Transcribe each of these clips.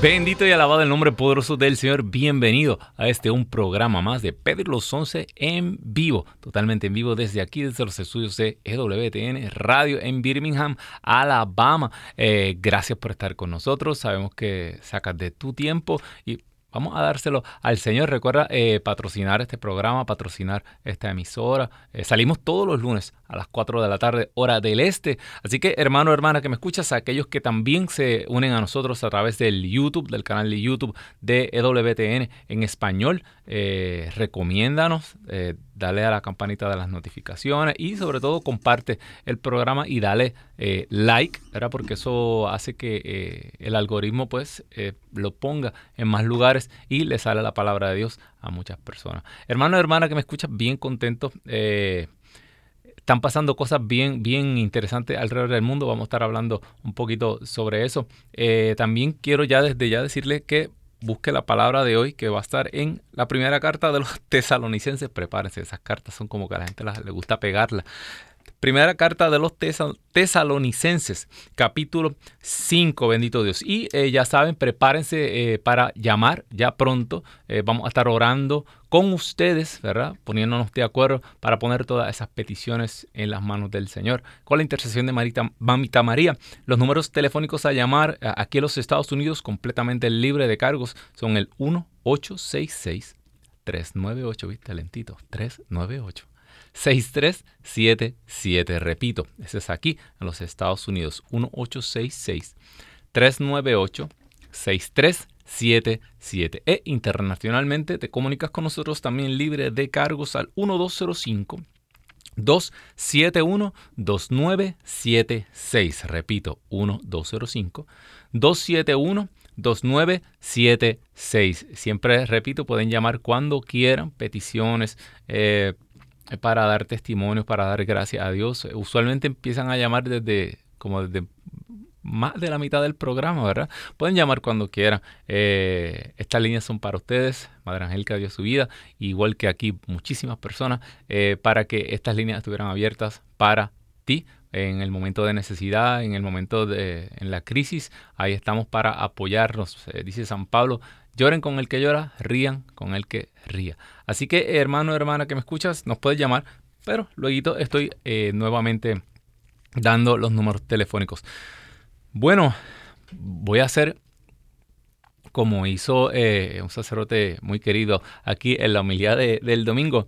Bendito y alabado el nombre poderoso del Señor. Bienvenido a este un programa más de Pedro los Once en vivo, totalmente en vivo desde aquí, desde los estudios de EWTN Radio en Birmingham, Alabama. Eh, gracias por estar con nosotros. Sabemos que sacas de tu tiempo y Vamos a dárselo al Señor. Recuerda eh, patrocinar este programa, patrocinar esta emisora. Eh, salimos todos los lunes a las 4 de la tarde, hora del este. Así que, hermano, hermana, que me escuchas, aquellos que también se unen a nosotros a través del YouTube, del canal de YouTube de EWTN en español, eh, recomiéndanos, dale a la campanita de las notificaciones y sobre todo comparte el programa y dale eh, like, ¿verdad? porque eso hace que el algoritmo pues lo ponga en más lugares y le sale la palabra de Dios a muchas personas. Hermano, hermana que me escuchas, bien contento. están pasando cosas bien, bien interesantes alrededor del mundo. Vamos a estar hablando un poquito sobre eso. también quiero ya desde ya decirle que busque la palabra de hoy que va a estar en la primera carta de los tesalonicenses. Prepárense, esas cartas son como que a la gente le gusta pegarla. Primera carta de los tesalonicenses, capítulo 5, bendito Dios. Y eh, ya saben, prepárense eh, para llamar ya pronto. Eh, vamos a estar orando con ustedes, ¿verdad? Poniéndonos de acuerdo para poner todas esas peticiones en las manos del Señor. Con la intercesión de Marita, Mamita María, los números telefónicos a llamar aquí en los Estados Unidos completamente libre de cargos son el 1866 398, ¿viste? Lentito, 398. 6377. Repito, ese es aquí en los Estados Unidos. 1866-398-6377. E internacionalmente te comunicas con nosotros también libre de cargos al 1205. 271-2976. Repito, 1205. 271-2976. Siempre repito, pueden llamar cuando quieran, peticiones, eh, para dar testimonios, para dar gracias a Dios. Usualmente empiezan a llamar desde como desde más de la mitad del programa, ¿verdad? Pueden llamar cuando quieran. Eh, estas líneas son para ustedes. Madre Angélica dio su vida, igual que aquí muchísimas personas, eh, para que estas líneas estuvieran abiertas para ti en el momento de necesidad, en el momento de en la crisis. Ahí estamos para apoyarnos. Eh, dice San Pablo, Lloren con el que llora, rían con el que ría. Así que, hermano, hermana que me escuchas, nos puedes llamar, pero luego estoy eh, nuevamente dando los números telefónicos. Bueno, voy a hacer como hizo eh, un sacerdote muy querido aquí en la humildad del domingo.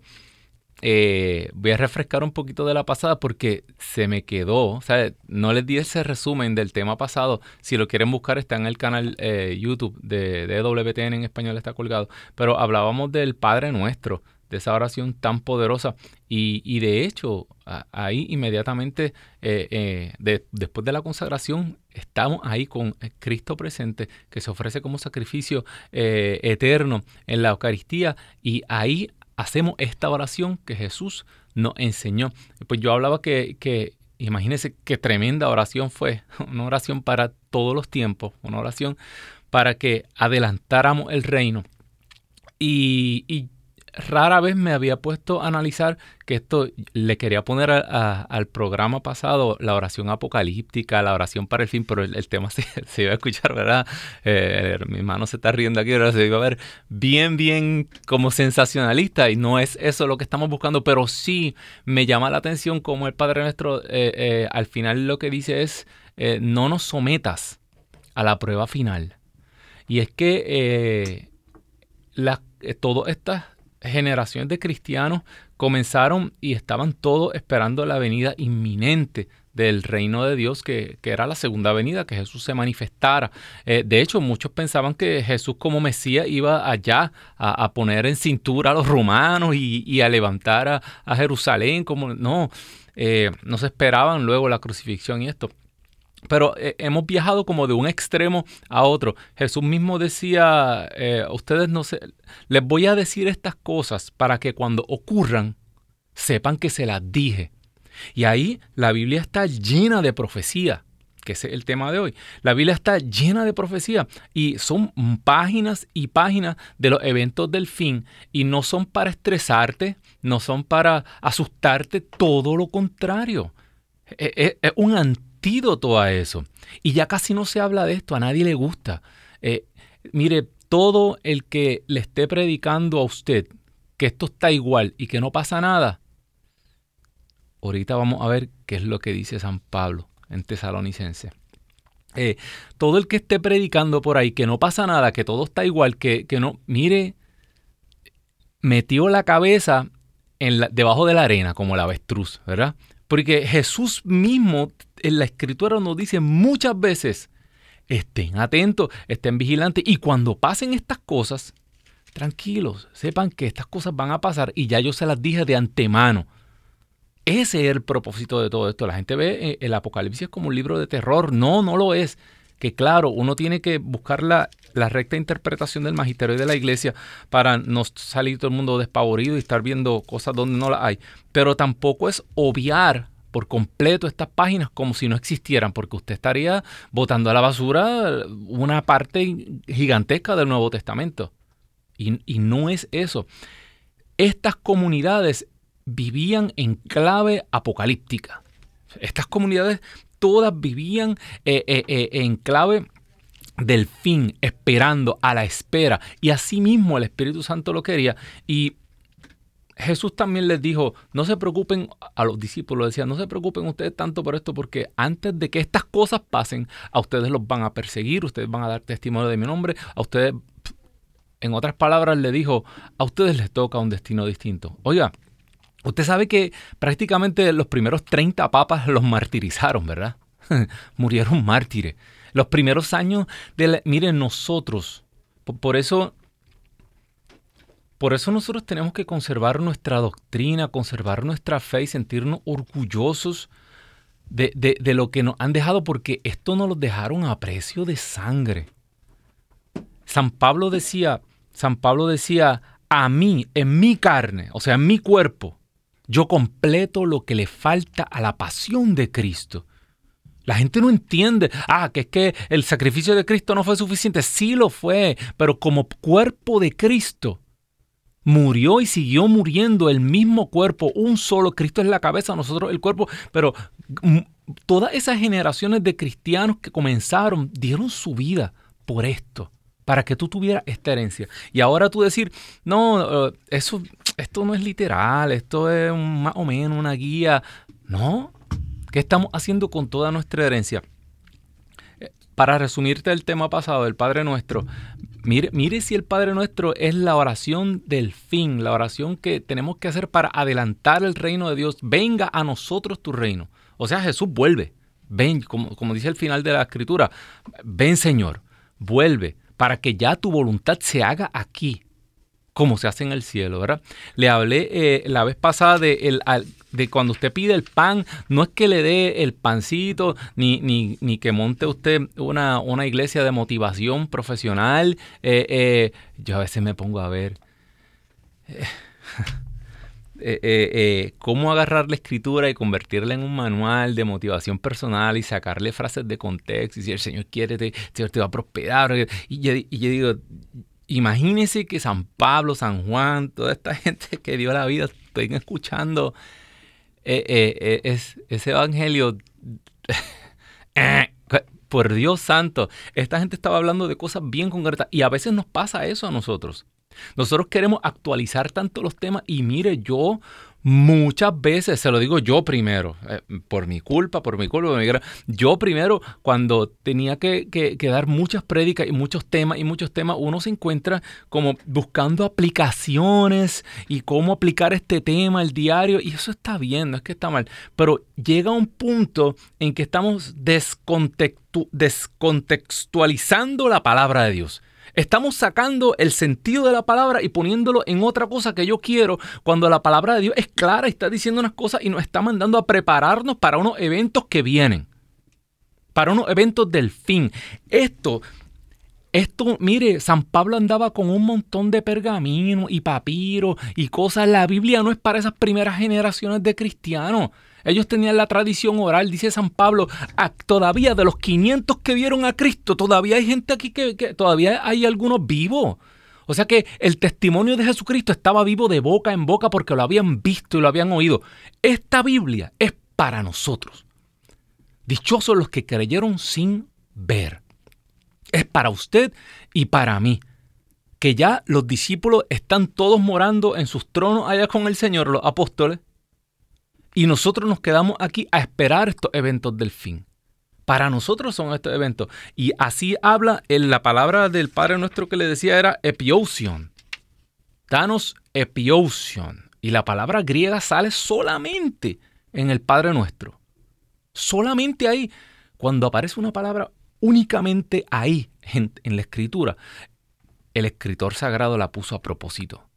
Eh, voy a refrescar un poquito de la pasada porque se me quedó, o sea, no les di ese resumen del tema pasado. Si lo quieren buscar, está en el canal eh, YouTube de, de WTN en español, está colgado. Pero hablábamos del Padre Nuestro, de esa oración tan poderosa. Y, de hecho, ahí inmediatamente, eh, después de la consagración, estamos ahí con Cristo presente, que se ofrece como sacrificio eterno en la Eucaristía. Y ahí hacemos esta oración que Jesús nos enseñó. Pues yo hablaba que, que imagínense qué tremenda oración fue, una oración para todos los tiempos, una oración para que adelantáramos el reino. Y, y rara vez me había puesto a analizar que esto le quería poner al programa pasado la oración apocalíptica, la oración para el fin, pero el, tema se, iba a escuchar, ¿verdad? Eh, mi hermano se está riendo aquí, ahora se iba a ver bien, bien como sensacionalista y no es eso lo que estamos buscando, pero sí me llama la atención como el Padre Nuestro eh, eh, al final lo que dice es, no nos sometas a la prueba final. Y es que la, todas estas generaciones de cristianos comenzaron y estaban todos esperando la venida inminente del reino de Dios, que, era la segunda venida, que Jesús se manifestara. Eh, de hecho, muchos pensaban que Jesús como Mesías iba allá a, poner en cintura a los romanos y, a levantar a, Jerusalén, como no, eh, no se esperaban luego la crucifixión y esto. Pero eh, hemos viajado como de un extremo a otro. Jesús mismo decía, eh, ustedes no sé, les voy a decir estas cosas para que cuando ocurran sepan que se las dije. Y ahí la Biblia está llena de profecía. que es el tema de hoy. La Biblia está llena de profecía y son páginas y páginas de los eventos del fin y no son para estresarte, no son para asustarte, todo lo contrario. Es, e, es un antídoto eso. Y ya casi no se habla de esto, a nadie le gusta. Eh, mire, todo el que le esté predicando a usted que esto está igual y que no pasa nada, ahorita vamos a ver qué es lo que dice San Pablo en Tesalonicense. Eh, todo el que esté predicando por ahí que no pasa nada, que todo está igual, que, que no, mire, metió la cabeza en debajo de la arena como el avestruz, ¿verdad? Porque Jesús mismo en la escritura nos dice muchas veces, estén atentos, estén vigilantes y cuando pasen estas cosas, tranquilos, sepan que estas cosas van a pasar y ya yo se las dije de antemano. Ese es el propósito de todo esto. La gente ve eh, el Apocalipsis como un libro de terror. No, no lo es. Que claro, uno tiene que buscar la, recta interpretación del magisterio y de la iglesia para no salir todo el mundo despavorido y estar viendo cosas donde no las hay. Pero tampoco es obviar por completo estas páginas como si no existieran, porque usted estaría botando a la basura una parte gigantesca del Nuevo Testamento. Y, y no es eso. Estas comunidades vivían en clave apocalíptica. Estas comunidades todas vivían eh, eh, eh, en clave del fin, esperando, a la espera. Y así mismo el Espíritu Santo lo quería. Y Jesús también les dijo, no se preocupen a los discípulos, decía, no se preocupen ustedes tanto por esto, porque antes de que estas cosas pasen, a ustedes los van a perseguir, ustedes van a dar testimonio de mi nombre, a ustedes, en otras palabras, le dijo, a ustedes les toca un destino distinto. Oiga, Usted sabe que prácticamente los primeros 30 papas los martirizaron, ¿verdad? Murieron mártires. Los primeros años de la, miren nosotros, por, eso por eso nosotros tenemos que conservar nuestra doctrina, conservar nuestra fe y sentirnos orgullosos de, de, lo que nos han dejado, porque esto nos lo dejaron a precio de sangre. San Pablo decía, San Pablo decía, a mí, en mi carne, o sea, en mi cuerpo, yo completo lo que le falta a la pasión de Cristo. La gente no entiende, ah, que es que el sacrificio de Cristo no fue suficiente. Sí lo fue, pero como cuerpo de Cristo, murió y siguió muriendo el mismo cuerpo, un solo. Cristo es la cabeza, nosotros el cuerpo, pero mm, todas esas generaciones de cristianos que comenzaron dieron su vida por esto para que tú tuvieras esta herencia. Y ahora tú decir, no, eh, eso, esto no es literal, esto es más o menos una guía. No, ¿qué estamos haciendo con toda nuestra herencia? Eh, para resumirte el tema pasado del Padre Nuestro, mire, mire si el Padre Nuestro es la oración del fin, la oración que tenemos que hacer para adelantar el reino de Dios. Venga a nosotros tu reino. O sea, Jesús vuelve. Ven, como, como dice el final de la escritura, ven Señor, vuelve para que ya tu voluntad se haga aquí, como se hace en el cielo, ¿verdad? Le hablé eh, la vez pasada de, el, de cuando usted pide el pan, no es que le dé el pancito, ni, ni, ni que monte usted una, una, iglesia de motivación profesional. Eh, eh, yo a veces me pongo a ver. Eh, eh, eh, cómo agarrar la escritura y convertirla en un manual de motivación personal y sacarle frases de contexto y si el Señor quiere, te, el Señor te va a prosperar. Y yo, digo, imagínese que San Pablo, San Juan, toda esta gente que dio la vida, estén escuchando es, ese evangelio. por Dios santo, esta gente estaba hablando de cosas bien concretas y a veces nos pasa eso a nosotros. Nosotros queremos actualizar tanto los temas y mire, yo muchas veces, se lo digo yo primero, eh, por mi culpa, por mi culpa, yo primero cuando tenía que, dar muchas prédicas y muchos temas y muchos temas, uno se encuentra como buscando aplicaciones y cómo aplicar este tema al diario y eso está bien, no es que está mal, pero llega un punto en que estamos descontextualizando la palabra de Dios. Estamos sacando el sentido de la palabra y poniéndolo en otra cosa que yo quiero cuando la palabra de Dios es clara y está diciendo unas cosas y nos está mandando a prepararnos para unos eventos que vienen, para unos eventos del fin. Esto, esto, mire, San Pablo andaba con un montón de pergaminos y papiros y cosas. La Biblia no es para esas primeras generaciones de cristianos. Ellos tenían la tradición oral, dice San Pablo, todavía de los 500 que vieron a Cristo, todavía hay gente aquí que, que todavía hay algunos vivos. O sea que el testimonio de Jesucristo estaba vivo de boca en boca porque lo habían visto y lo habían oído. Esta Biblia es para nosotros. Dichosos los que creyeron sin ver. Es para usted y para mí. Que ya los discípulos están todos morando en sus tronos allá con el Señor, los apóstoles. Y nosotros nos quedamos aquí a esperar estos eventos del fin. Para nosotros son estos eventos. Y así habla en la palabra del Padre nuestro que le decía era epiousion. Danos epiousion. Y la palabra griega sale solamente en el Padre nuestro. Solamente ahí. Cuando aparece una palabra únicamente ahí, en, en la escritura, el escritor sagrado la puso a propósito.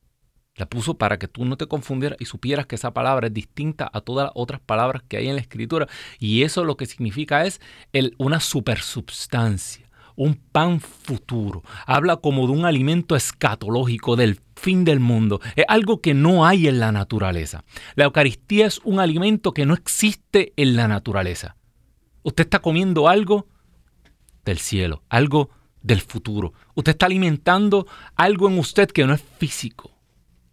La puso para que tú no te confundieras y supieras que esa palabra es distinta a todas las otras palabras que hay en la escritura. Y eso lo que significa es el, una supersubstancia, un pan futuro. Habla como de un alimento escatológico del fin del mundo. Es algo que no hay en la naturaleza. La Eucaristía es un alimento que no existe en la naturaleza. Usted está comiendo algo del cielo, algo del futuro. Usted está alimentando algo en usted que no es físico.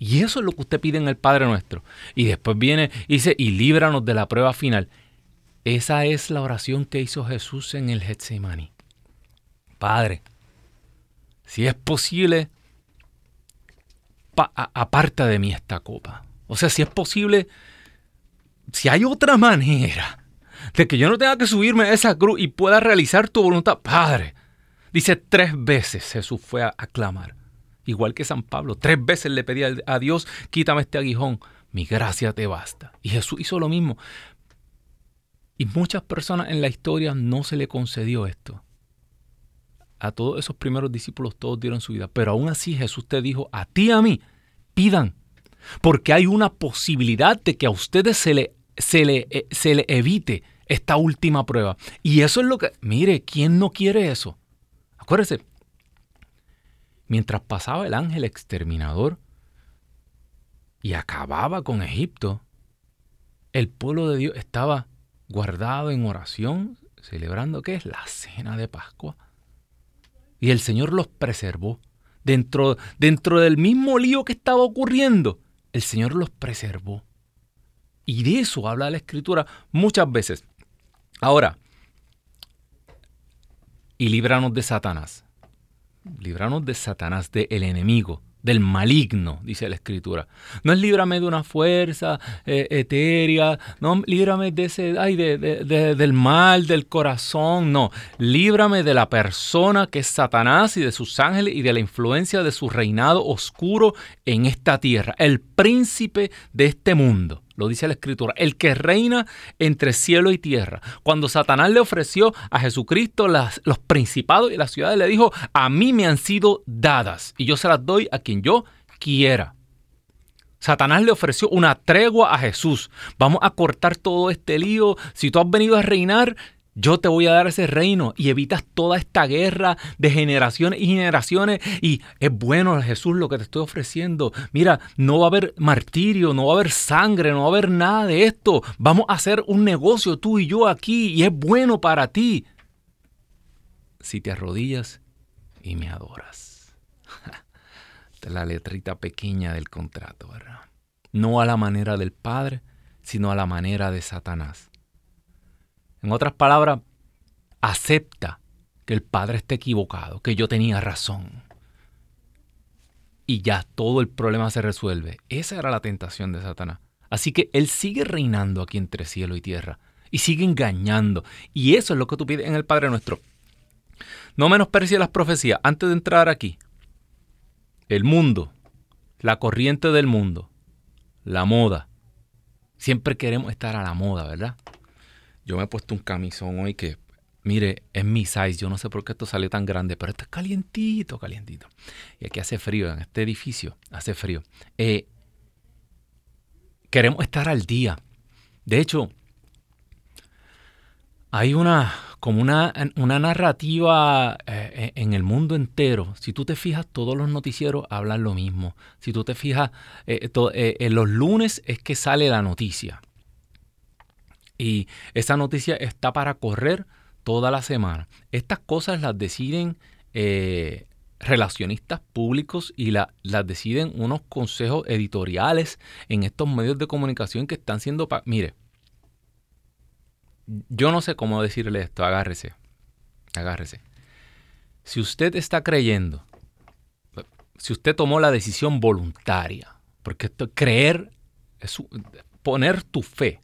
Y eso es lo que usted pide en el Padre Nuestro. Y después viene y dice, y líbranos de la prueba final. Esa es la oración que hizo Jesús en el Getsemaní. Padre, si es posible, aparta de mí esta copa. O sea, si es posible, si hay otra manera de que yo no tenga que subirme a esa cruz y pueda realizar tu voluntad, Padre. Dice tres veces Jesús fue a, clamar igual que San Pablo. Tres veces le pedía a Dios, quítame este aguijón, mi gracia te basta. Y Jesús hizo lo mismo. Y muchas personas en la historia no se le concedió esto. A todos esos primeros discípulos todos dieron su vida, pero aún así Jesús te dijo, a ti y a mí, pidan, porque hay una posibilidad de que a ustedes se le, se le, eh, se le evite esta última prueba. Y eso es lo que, mire, ¿quién no quiere eso? Acuérdese, mientras pasaba el ángel exterminador y acababa con Egipto, el pueblo de Dios estaba guardado en oración, celebrando que es la cena de Pascua. Y el Señor los preservó. Dentro, dentro del mismo lío que estaba ocurriendo, el Señor los preservó. Y de eso habla la Escritura muchas veces. Ahora, y líbranos de Satanás libranos de Satanás, del enemigo, del maligno, dice la escritura. No es líbrame de una fuerza eh, etérea, no, líbrame de ese, ay, de, del mal, del corazón, no, líbrame de la persona que es Satanás y de sus ángeles y de la influencia de su reinado oscuro en esta tierra, el príncipe de este mundo lo dice la escritura, el que reina entre cielo y tierra. Cuando Satanás le ofreció a Jesucristo las, los principados y las ciudades, le dijo, a mí me han sido dadas y yo se las doy a quien yo quiera. Satanás le ofreció una tregua a Jesús. Vamos a cortar todo este lío. Si tú has venido a reinar, yo te voy a dar ese reino y evitas toda esta guerra de generaciones y generaciones. Y es bueno, Jesús, lo que te estoy ofreciendo. Mira, no va a haber martirio, no va a haber sangre, no va a haber nada de esto. Vamos a hacer un negocio tú y yo aquí y es bueno para ti. Si te arrodillas y me adoras. Esta es la letrita pequeña del contrato, ¿verdad? No a la manera del Padre, sino a la manera de Satanás. En otras palabras, acepta que el Padre esté equivocado, que yo tenía razón. Y ya todo el problema se resuelve. Esa era la tentación de Satanás. Así que Él sigue reinando aquí entre cielo y tierra. Y sigue engañando. Y eso es lo que tú pides en el Padre nuestro. No menosprecies las profecías. Antes de entrar aquí, el mundo, la corriente del mundo, la moda. Siempre queremos estar a la moda, ¿verdad? Yo me he puesto un camisón hoy que, mire, es mi size. Yo no sé por qué esto salió tan grande, pero esto es calientito, calientito. Y aquí hace frío, en este edificio hace frío. Eh, queremos estar al día. De hecho, hay una como una, una narrativa eh, en el mundo entero. Si tú te fijas, todos los noticieros hablan lo mismo. Si tú te fijas, eh, los lunes es que sale la noticia. Y esa noticia está para correr toda la semana. Estas cosas las deciden eh, relacionistas públicos y las deciden unos consejos editoriales en estos medios de comunicación que están siendo... Mire, yo no sé cómo decirle esto, agárrese, agárrese. Si usted está creyendo, si usted tomó la decisión voluntaria, porque esto, creer es poner tu fe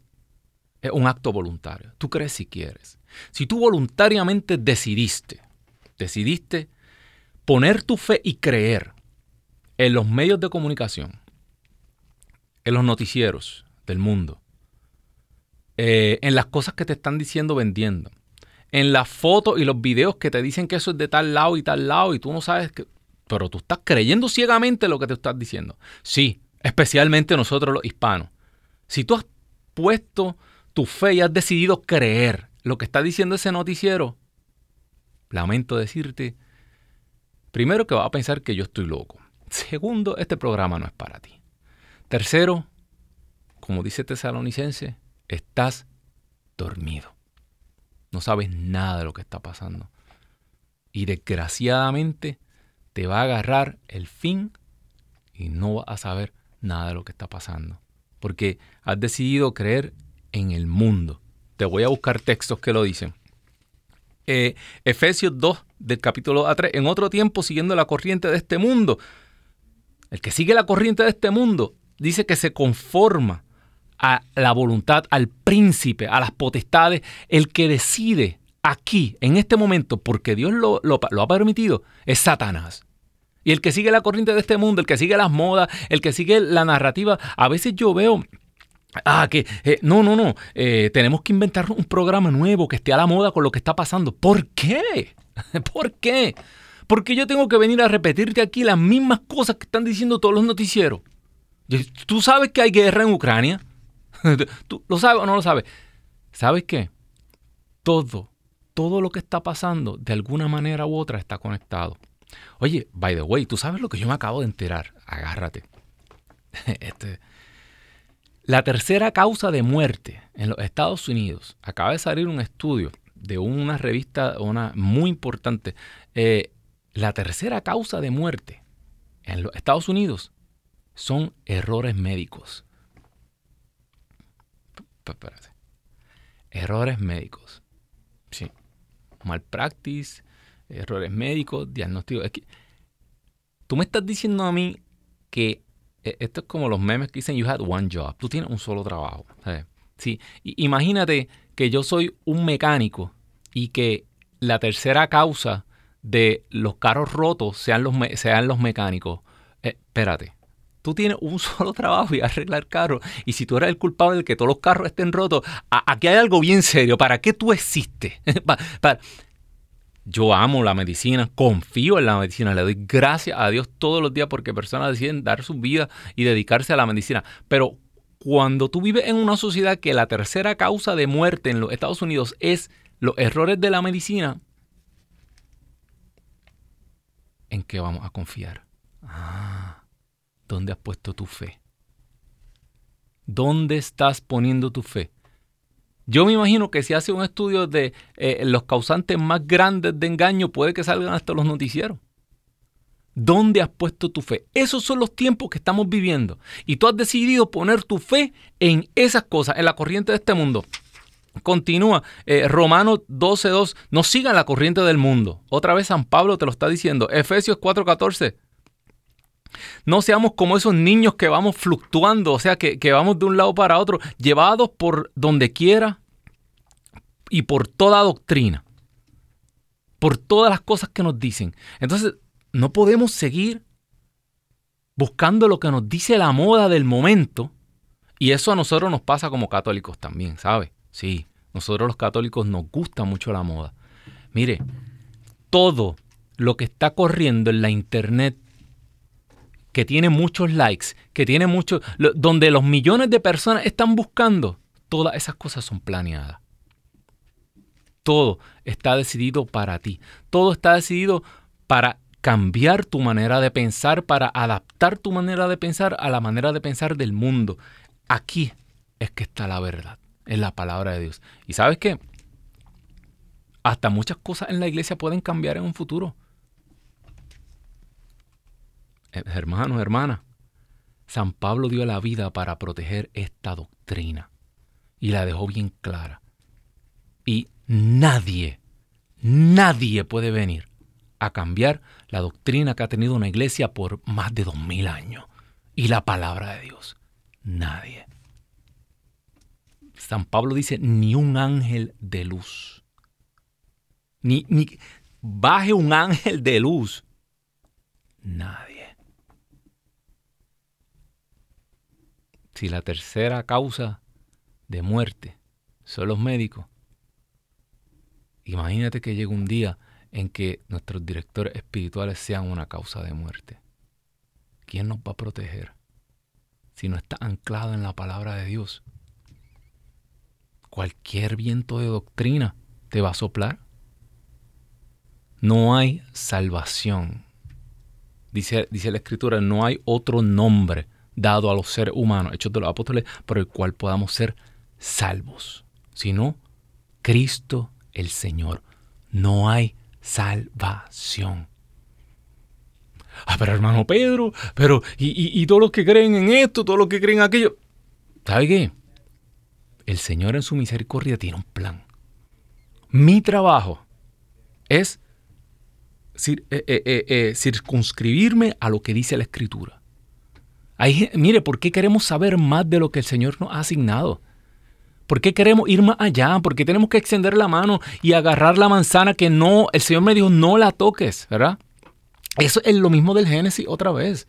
es un acto voluntario. Tú crees si quieres. Si tú voluntariamente decidiste, decidiste poner tu fe y creer en los medios de comunicación, en los noticieros del mundo, eh, en las cosas que te están diciendo vendiendo, en las fotos y los videos que te dicen que eso es de tal lado y tal lado y tú no sabes que... Pero tú estás creyendo ciegamente lo que te estás diciendo. Sí, especialmente nosotros los hispanos. Si tú has puesto tu fe y has decidido creer lo que está diciendo ese noticiero, lamento decirte, primero que vas a pensar que yo estoy loco. Segundo, este programa no es para ti. Tercero, como dice Tesalonicense, estás dormido. No sabes nada de lo que está pasando. Y desgraciadamente te va a agarrar el fin y no vas a saber nada de lo que está pasando. Porque has decidido creer en el mundo. Te voy a buscar textos que lo dicen. Eh, Efesios 2, del capítulo A3. En otro tiempo, siguiendo la corriente de este mundo. El que sigue la corriente de este mundo dice que se conforma a la voluntad, al príncipe, a las potestades, el que decide aquí, en este momento, porque Dios lo, ha permitido, es Satanás. Y el que sigue la corriente de este mundo, el que sigue las modas, el que sigue la narrativa, a veces yo veo Ah, que eh, no, no, no. Eh, tenemos que inventar un programa nuevo que esté a la moda con lo que está pasando. ¿Por qué? ¿Por qué? Porque yo tengo que venir a repetirte aquí las mismas cosas que están diciendo todos los noticieros. Tú sabes que hay guerra en Ucrania. ¿Tú lo sabes o no lo sabes? ¿Sabes qué? Todo, todo lo que está pasando, de alguna manera u otra, está conectado. Oye, by the way, tú sabes lo que yo me acabo de enterar. Agárrate. Este, la tercera causa de muerte en los Estados Unidos, acaba de salir un estudio de una revista una, muy importante. Eh, la tercera causa de muerte en los Estados Unidos son errores médicos. Errores médicos. Sí. Malpractice, errores médicos, diagnóstico. tú me estás diciendo a mí que esto es como los memes que dicen you had one job. Tú tienes un solo trabajo. Sí. imagínate que yo soy un mecánico y que la tercera causa de los carros rotos sean los, sean los mecánicos. Eh, espérate tú tienes un solo trabajo y arreglar carros. Y si tú eres el culpable de que todos los carros estén rotos, aquí hay algo bien serio. ¿Para qué tú existes? Yo amo la medicina, confío en la medicina, le doy gracias a Dios todos los días porque personas deciden dar su vida y dedicarse a la medicina. Pero cuando tú vives en una sociedad que la tercera causa de muerte en los Estados Unidos es los errores de la medicina, ¿en qué vamos a confiar? Ah. ¿Dónde has puesto tu fe? ¿Dónde estás poniendo tu fe? Yo me imagino que si hace un estudio de eh, los causantes más grandes de engaño, puede que salgan hasta los noticieros. ¿Dónde has puesto tu fe? Esos son los tiempos que estamos viviendo. Y tú has decidido poner tu fe en esas cosas, en la corriente de este mundo. Continúa, eh, Romanos 12.2, no sigan la corriente del mundo. Otra vez San Pablo te lo está diciendo. Efesios 4.14, no seamos como esos niños que vamos fluctuando, o sea, que, vamos de un lado para otro, llevados por donde quiera y por toda doctrina, por todas las cosas que nos dicen. Entonces, no podemos seguir buscando lo que nos dice la moda del momento. Y eso a nosotros nos pasa como católicos también, ¿sabe? Sí, nosotros los católicos nos gusta mucho la moda. Mire, todo lo que está corriendo en la internet que tiene muchos likes, que tiene mucho, donde los millones de personas están buscando, todas esas cosas son planeadas. Todo está decidido para ti. Todo está decidido para cambiar tu manera de pensar, para adaptar tu manera de pensar a la manera de pensar del mundo. Aquí es que está la verdad. en la palabra de Dios. ¿Y sabes qué? Hasta muchas cosas en la iglesia pueden cambiar en un futuro. Hermanos, hermanas, San Pablo dio la vida para proteger esta doctrina y la dejó bien clara. Y nadie, nadie puede venir a cambiar la doctrina que ha tenido una iglesia por más de dos mil años y la palabra de Dios. Nadie. San Pablo dice, ni un ángel de luz. Ni, ni baje un ángel de luz. Nadie. Si la tercera causa de muerte son los médicos, imagínate que llegue un día en que nuestros directores espirituales sean una causa de muerte. ¿Quién nos va a proteger si no está anclado en la palabra de Dios? Cualquier viento de doctrina te va a soplar. No hay salvación. Dice, dice la Escritura, no hay otro nombre dado a los seres humanos, hechos de los apóstoles, por el cual podamos ser salvos, sino Cristo el Señor. No hay salvación. Ah, pero hermano Pedro, pero y, y, todos los que creen en esto, todos los que creen en aquello. ¿Sabe qué? El Señor en su misericordia tiene un plan. Mi trabajo es eh, eh, eh, circunscribirme a lo que dice la Escritura. Mire, ¿por qué queremos saber más de lo que el Señor nos ha asignado? ¿Por qué queremos ir más allá? ¿Por qué tenemos que extender la mano y agarrar la manzana que no, el Señor me dijo, no la toques, ¿verdad? Eso es lo mismo del Génesis otra vez.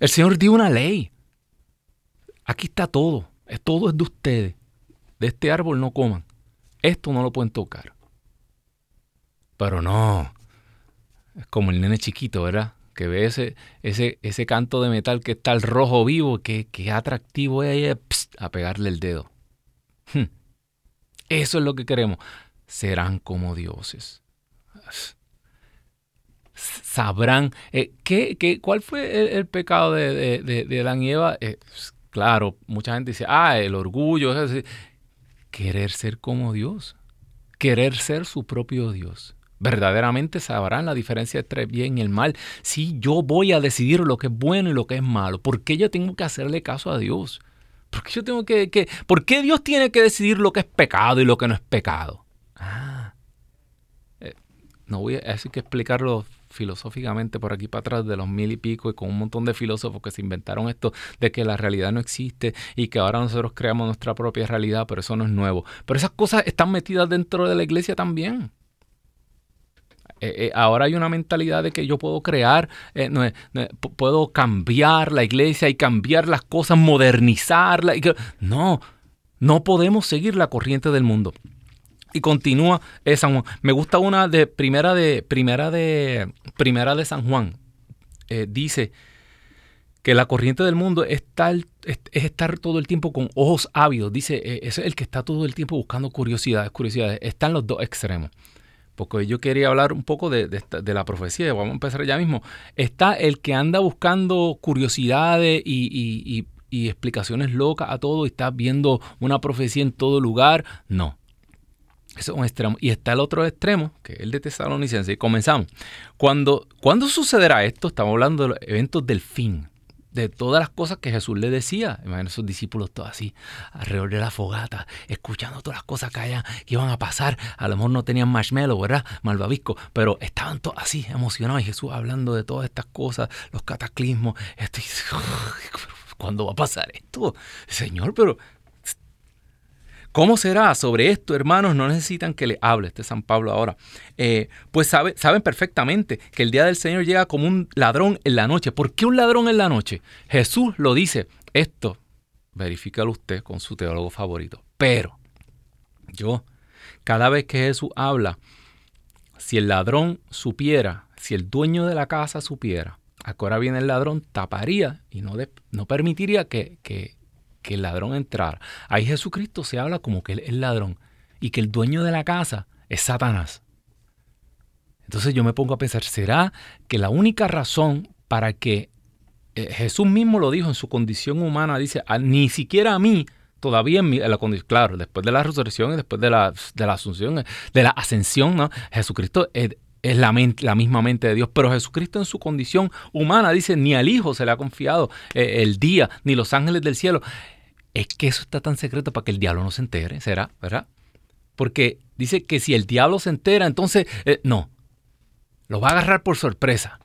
El Señor dio una ley. Aquí está todo. Todo es de ustedes. De este árbol no coman. Esto no lo pueden tocar. Pero no. Es como el nene chiquito, ¿verdad? Que ve ese, ese, ese canto de metal que está el rojo vivo, que, que atractivo es a pegarle el dedo. Hmm. Eso es lo que queremos. Serán como dioses. Sabrán. Eh, ¿qué, qué, cuál fue el, pecado de, de, de, Adán y Eva? Eh, claro, mucha gente dice, ah, el orgullo. Querer ser como Dios. Querer ser su propio Dios. Verdaderamente sabrán la diferencia entre el bien y el mal. Si yo voy a decidir lo que es bueno y lo que es malo, ¿por qué yo tengo que hacerle caso a Dios? ¿Por qué yo tengo que, ¿Por qué Dios tiene que decidir lo que es pecado y lo que no es pecado? Ah. Eh, no voy a decir que explicarlo filosóficamente por aquí para atrás de los mil y pico y con un montón de filósofos que se inventaron esto de que la realidad no existe y que ahora nosotros creamos nuestra propia realidad, pero eso no es nuevo. Pero esas cosas están metidas dentro de la iglesia también. Eh, eh, ahora hay una mentalidad de que yo puedo crear, eh, puedo cambiar la iglesia y cambiar las cosas, modernizarla. Y no, no podemos seguir la corriente del mundo. Y continúa San Juan. Me gusta una de primera de primera de primera de San Juan. dice que la corriente del mundo es, es, estar todo el tiempo con ojos ávidos. Dice, es el que está todo el tiempo buscando curiosidades, curiosidades. Están los dos extremos porque yo quería hablar un poco de, la profecía, vamos a empezar ya mismo. Está el que anda buscando curiosidades y, explicaciones locas a todo y está viendo una profecía en todo lugar. No. Eso es un extremo. Y está el otro extremo, que es el de Tesalonicense. Y comenzamos. Cuando, ¿Cuándo sucederá esto? Estamos hablando de los eventos del fin de todas las cosas que Jesús le decía. Imagínense sus discípulos todos así, alrededor de la fogata, escuchando todas las cosas que, que iban a pasar. A lo mejor no tenían marshmallow, ¿verdad? Malvavisco, pero estaban todos así, emocionados. Y Jesús hablando de todas estas cosas, los cataclismos. Esto, ¿Cuándo va a pasar esto? Señor, pero ¿Cómo será sobre esto, hermanos? No necesitan que le hable, este San Pablo ahora. Eh, pues saben perfectamente que el día del Señor llega como un ladrón en la noche. ¿Por qué un ladrón en la noche? Jesús lo dice. Esto, verifícalo usted con su teólogo favorito. Pero yo, cada vez que Jesús habla, si el ladrón supiera, si el dueño de la casa supiera, ahora viene el ladrón, taparía y no, permitiría que que el ladrón entrara. Ahí Jesucristo se habla como que él es ladrón y que el dueño de la casa es Satanás. Entonces yo me pongo a pensar, ¿será que la única razón para que eh, Jesús mismo lo dijo en su condición humana, dice, ni siquiera a mí todavía en, la condición, claro, después de la resurrección y después de la, de la asunción, de la ascensión. Jesucristo es, la, la, misma mente de Dios, pero Jesucristo en su condición humana dice, ni al Hijo se le ha confiado eh, el día, ni los ángeles del cielo. Es que eso está tan secreto para que el diablo no se entere, ¿será? ¿Verdad? Porque dice que si el diablo se entera, entonces, eh, no, lo va a agarrar por sorpresa.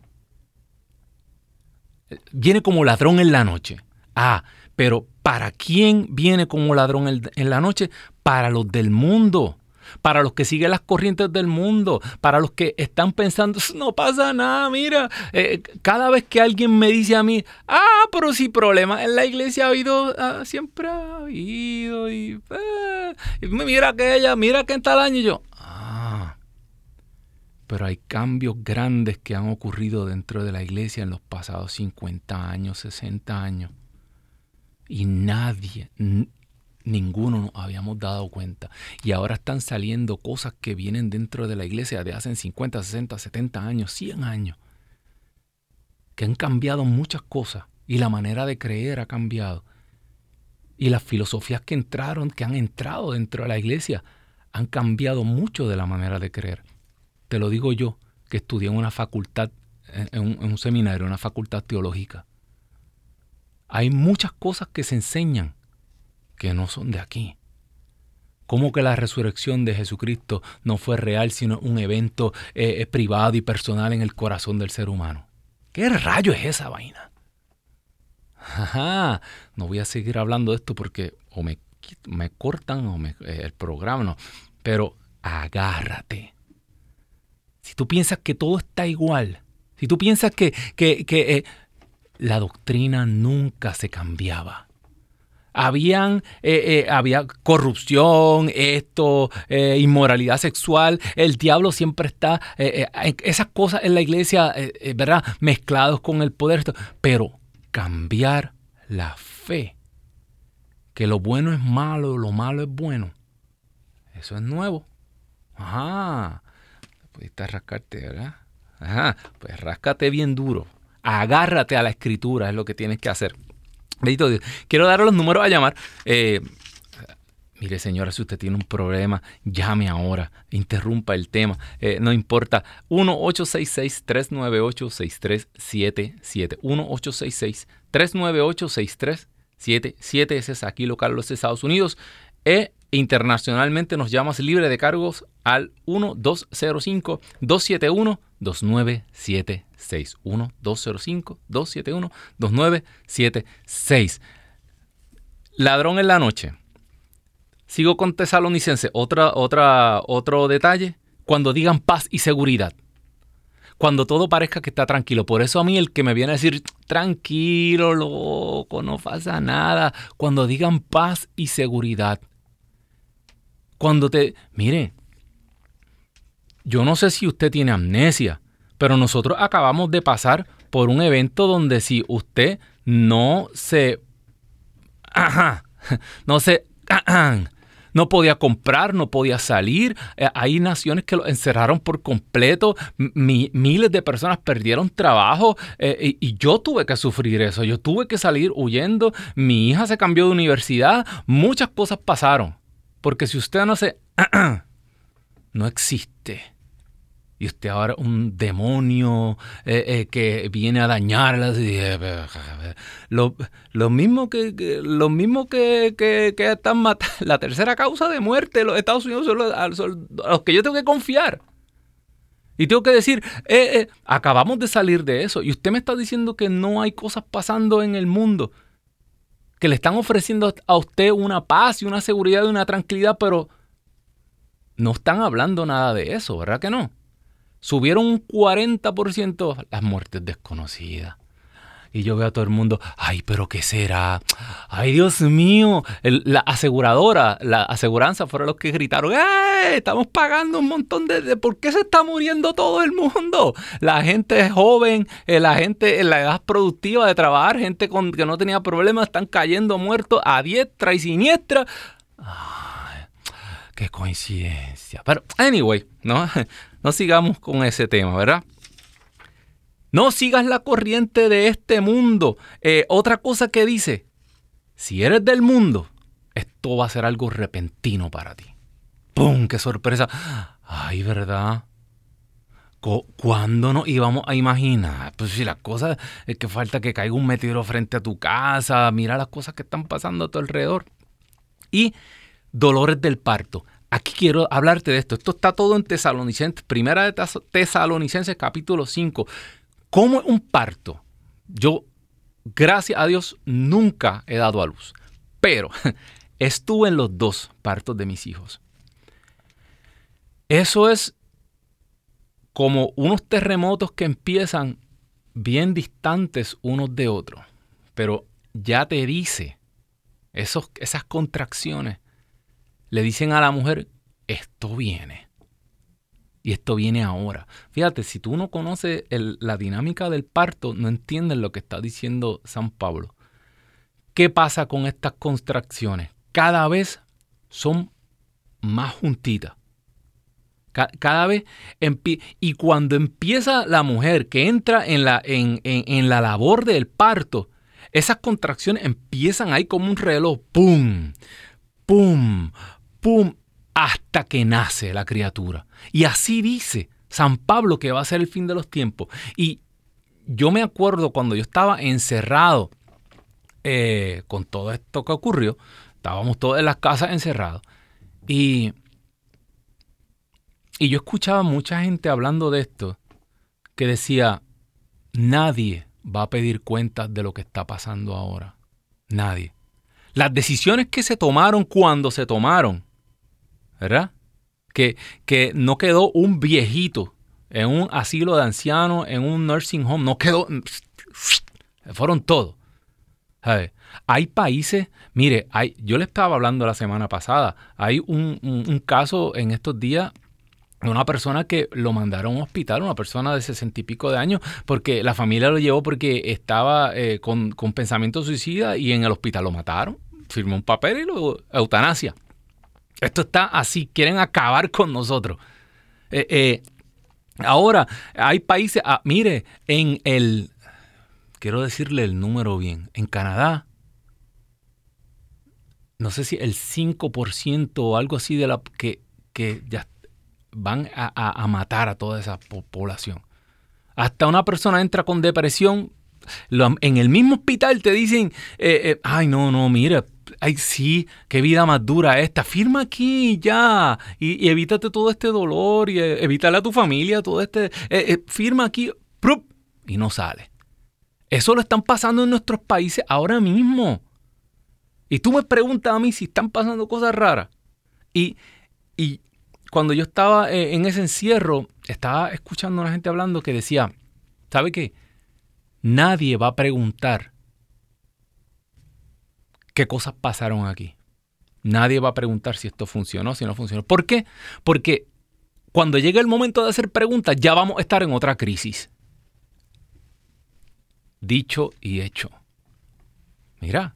Viene como ladrón en la noche. Ah, pero ¿para quién viene como ladrón en la noche? Para los del mundo, para los que siguen las corrientes del mundo, para los que están pensando, no pasa nada, mira, eh, cada vez que alguien me dice a mí, ah, pero si problema en la iglesia ha habido, ah, siempre ha habido, y, eh, mira que ella, mira que en tal año yo, ah, pero hay cambios grandes que han ocurrido dentro de la iglesia en los pasados 50 años, 60 años y nadie, ninguno nos habíamos dado cuenta. Y ahora están saliendo cosas que vienen dentro de la iglesia de hace 50, 60, 70 años, 100 años, que han cambiado muchas cosas y la manera de creer ha cambiado. Y las filosofías que entraron, que han entrado dentro de la iglesia, han cambiado mucho de la manera de creer. Te lo digo yo, que estudié en una facultad, en un, en un seminario, en una facultad teológica. Hay muchas cosas que se enseñan que no son de aquí. ¿Cómo que la resurrección de Jesucristo no fue real, sino un evento eh, eh, privado y personal en el corazón del ser humano? ¿Qué rayo es esa vaina? Ajá, no voy a seguir hablando de esto porque o me, me cortan o me, eh, el programa no. Pero agárrate. Si tú piensas que todo está igual, si tú piensas que, que la doctrina nunca se cambiaba. Habían, eh, eh, había corrupción, esto, eh, inmoralidad sexual. El diablo siempre está, esas cosas en la iglesia, ¿verdad? Mezclados con el poder. Pero cambiar la fe, que lo bueno es malo, lo malo es bueno, eso es nuevo. Ajá, pudiste rascarte, ¿verdad? Ajá, pues ráscate bien duro agárrate a la escritura, es lo que tienes que hacer. Bendito Dios. Quiero dar los números a llamar. Eh, mire, señora, si usted tiene un problema, llame ahora, interrumpa el tema, eh, no importa. 1-866-398-6377. 1-866-398-6377. Ese es aquí local los Estados Unidos. E internacionalmente nos llamas libre de cargos al 1205-271-2976. 1-205-271-2976. Ladrón en la noche. Sigo con Tesalonicense. Otra, otra, otro detalle. Cuando digan paz y seguridad. Cuando todo parezca que está tranquilo. Por eso a mí el que me viene a decir, tranquilo, loco, no pasa nada. Cuando digan paz y seguridad cuando te... Mire, yo no sé si usted tiene amnesia, pero nosotros acabamos de pasar por un evento donde si usted no se... Ajá, no se... no podía comprar, no podía salir. Eh, hay naciones que lo encerraron por completo. miles de personas perdieron trabajo eh, y, yo tuve que sufrir eso. Yo tuve que salir huyendo. Mi hija se cambió de universidad. Muchas cosas pasaron. Porque si usted no se... no existe. Y usted ahora un demonio eh, eh, que viene a dañarla. Lo, lo mismo que, lo mismo que, que, están matando. La tercera causa de muerte de los Estados Unidos son los, que yo tengo que confiar. Y tengo que decir, eh, acabamos de salir de eso. Y usted me está diciendo que no hay cosas pasando en el mundo que le están ofreciendo a usted una paz y una seguridad y una tranquilidad, pero no están hablando nada de eso, ¿verdad que no? Subieron un 40% las muertes desconocidas. Y yo veo a todo el mundo, ay, pero ¿qué será? Ay, Dios mío. la aseguradora, la aseguranza fueron los que gritaron, ¡eh! Estamos pagando un montón de, ¿Por qué se está muriendo todo el mundo? La gente joven, eh, la gente en la edad productiva de trabajar, gente con, que no tenía problemas, están cayendo muertos a diestra y siniestra. Ay, qué coincidencia. Pero, anyway, no, no sigamos con ese tema, ¿verdad? No sigas la corriente de este mundo. Eh, otra cosa que dice, si eres del mundo, esto va a ser algo repentino para ti. ¡Pum! ¡Qué sorpresa! Ay, ¿verdad? ¿Cuándo nos íbamos a imaginar? Pues si las cosas es que falta que caiga un meteoro frente a tu casa, mira las cosas que están pasando a tu alrededor. Y dolores del parto. Aquí quiero hablarte de esto. Esto está todo en Tesalonicenses, primera de Tesalonicenses capítulo 5. ¿Cómo es un parto? Yo, gracias a Dios, nunca he dado a luz. Pero estuve en los dos partos de mis hijos. Eso es como unos terremotos que empiezan bien distantes unos de otros, pero ya te dice, esos, esas contracciones le dicen a la mujer, esto viene. Y esto viene ahora. Fíjate, si tú no conoces la dinámica del parto, no entiendes lo que está diciendo San Pablo. ¿Qué pasa con estas contracciones? Cada vez son más juntitas cada vez y cuando empieza la mujer que entra en la, en, en, la labor del parto, esas contracciones empiezan ahí como un reloj, pum, pum, pum, hasta que nace la criatura. Y así dice San Pablo que va a ser el fin de los tiempos. Y yo me acuerdo cuando yo estaba encerrado eh, con todo esto que ocurrió, estábamos todos en las casas encerrados. Y y yo escuchaba mucha gente hablando de esto que decía, nadie va a pedir cuentas de lo que está pasando ahora. Nadie. Las decisiones que se tomaron cuando se tomaron, ¿verdad? Que, que no quedó un viejito en un asilo de ancianos, en un nursing home, no quedó, fueron todos. Hay países, mire, hay, yo le estaba hablando la semana pasada, hay un, un caso en estos días una persona que lo mandaron a un hospital, una persona de sesenta y pico de años, porque la familia lo llevó porque estaba eh, con, pensamiento suicida y en el hospital lo mataron. Firmó un papel y luego eutanasia. Esto está así, quieren acabar con nosotros. Eh, eh, ahora, hay países, ah, mire, en el, quiero decirle el número bien, en Canadá, no sé si el 5% o algo así de la que, que ya van a, matar a toda esa población. Hasta una persona entra con depresión, en el mismo hospital te dicen, eh, ay, no, no, mira, ay, sí, qué vida más dura esta, firma aquí ya, y, evítate todo este dolor, y eh, evítale a tu familia todo este, firma aquí, y no sale. Eso lo están pasando en nuestros países ahora mismo. Y tú me preguntas a mí si están pasando cosas raras. Y, y cuando yo estaba eh, en ese encierro, estaba escuchando a la gente hablando que decía, ¿sabe qué? Nadie va a preguntar qué cosas pasaron aquí. Nadie va a preguntar si esto funcionó, si no funcionó. ¿Por qué? Porque cuando llegue el momento de hacer preguntas, ya vamos a estar en otra crisis. Dicho y hecho. Mira,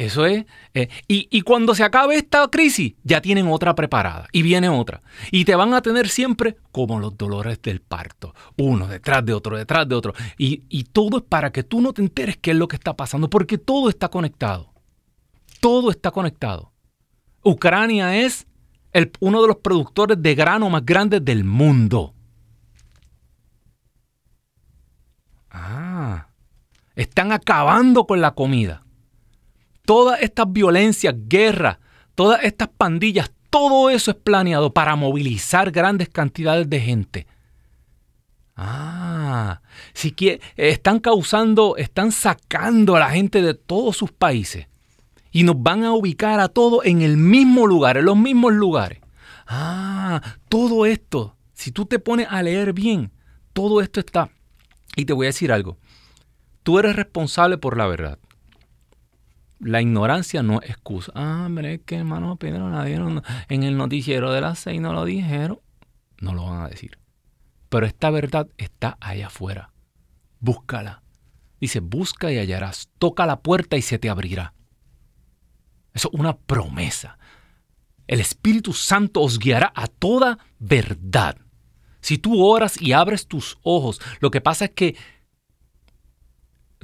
eso es. Eh, y, cuando se acabe esta crisis, ya tienen otra preparada. Y viene otra. Y te van a tener siempre como los dolores del parto. Uno detrás de otro, detrás de otro. Y, todo es para que tú no te enteres qué es lo que está pasando. Porque todo está conectado. Todo está conectado. Ucrania es uno de los productores de grano más grandes del mundo. Ah. Están acabando con la comida todas estas violencias, guerras, todas estas pandillas, todo eso es planeado para movilizar grandes cantidades de gente. Ah, si están causando, están sacando a la gente de todos sus países y nos van a ubicar a todos en el mismo lugar, en los mismos lugares. Ah, todo esto, si tú te pones a leer bien, todo esto está. Y te voy a decir algo. Tú eres responsable por la verdad la ignorancia no es excusa. Ah, hombre, es que hermano Pedro nadie en el noticiero de las seis no lo dijeron. No lo van a decir. Pero esta verdad está allá afuera. Búscala. Dice, busca y hallarás. Toca la puerta y se te abrirá. Eso es una promesa. El Espíritu Santo os guiará a toda verdad. Si tú oras y abres tus ojos, lo que pasa es que